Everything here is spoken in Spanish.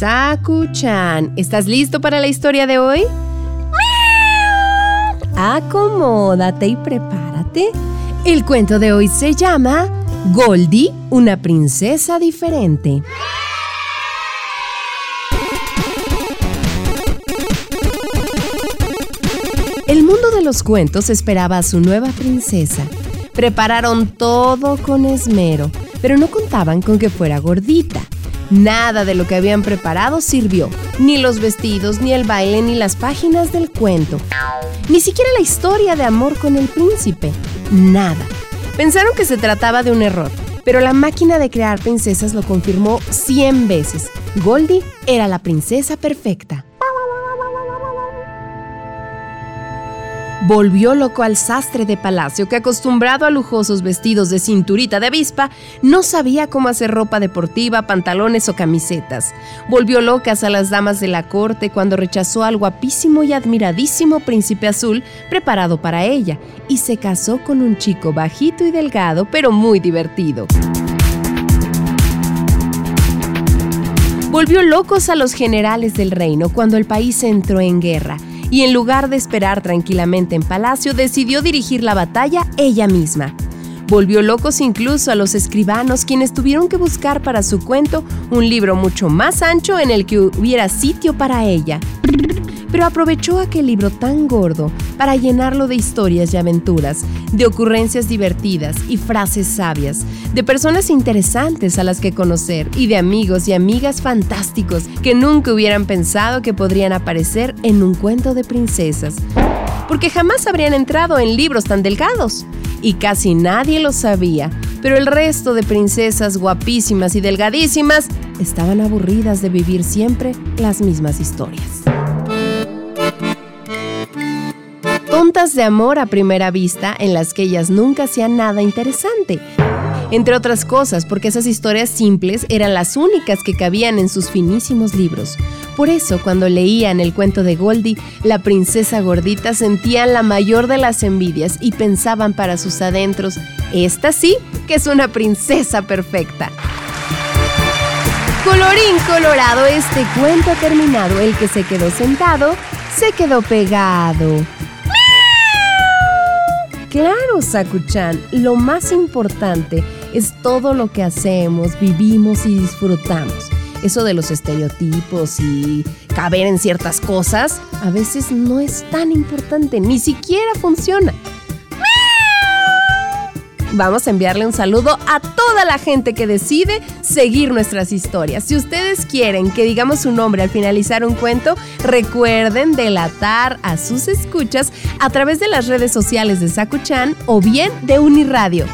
Saku-chan, ¿estás listo para la historia de hoy? Acomódate y prepárate. El cuento de hoy se llama Goldie, una princesa diferente. El mundo de los cuentos esperaba a su nueva princesa. Prepararon todo con esmero, pero no contaban con que fuera gordita. Nada de lo que habían preparado sirvió, ni los vestidos, ni el baile, ni las páginas del cuento, ni siquiera la historia de amor con el príncipe. Nada. Pensaron que se trataba de un error, pero la máquina de crear princesas lo confirmó 100 veces. Goldie era la princesa perfecta. Volvió loco al sastre de palacio que acostumbrado a lujosos vestidos de cinturita de avispa, no sabía cómo hacer ropa deportiva, pantalones o camisetas. Volvió locas a las damas de la corte cuando rechazó al guapísimo y admiradísimo príncipe azul preparado para ella y se casó con un chico bajito y delgado pero muy divertido. Volvió locos a los generales del reino cuando el país entró en guerra y en lugar de esperar tranquilamente en palacio, decidió dirigir la batalla ella misma. Volvió locos incluso a los escribanos quienes tuvieron que buscar para su cuento un libro mucho más ancho en el que hubiera sitio para ella pero aprovechó aquel libro tan gordo para llenarlo de historias y aventuras, de ocurrencias divertidas y frases sabias, de personas interesantes a las que conocer y de amigos y amigas fantásticos que nunca hubieran pensado que podrían aparecer en un cuento de princesas, porque jamás habrían entrado en libros tan delgados. Y casi nadie lo sabía, pero el resto de princesas guapísimas y delgadísimas estaban aburridas de vivir siempre las mismas historias. De amor a primera vista en las que ellas nunca hacían nada interesante. Entre otras cosas, porque esas historias simples eran las únicas que cabían en sus finísimos libros. Por eso, cuando leían el cuento de Goldie, la princesa gordita sentían la mayor de las envidias y pensaban para sus adentros, esta sí que es una princesa perfecta. Colorín colorado, este cuento ha terminado. El que se quedó sentado, se quedó pegado. Sakuchan, lo más importante es todo lo que hacemos, vivimos y disfrutamos. Eso de los estereotipos y caber en ciertas cosas, a veces no es tan importante, ni siquiera funciona. Vamos a enviarle un saludo a toda la gente que decide seguir nuestras historias. Si ustedes quieren que digamos su nombre al finalizar un cuento, recuerden delatar a sus escuchas a través de las redes sociales de Sakuchan o bien de Uniradio.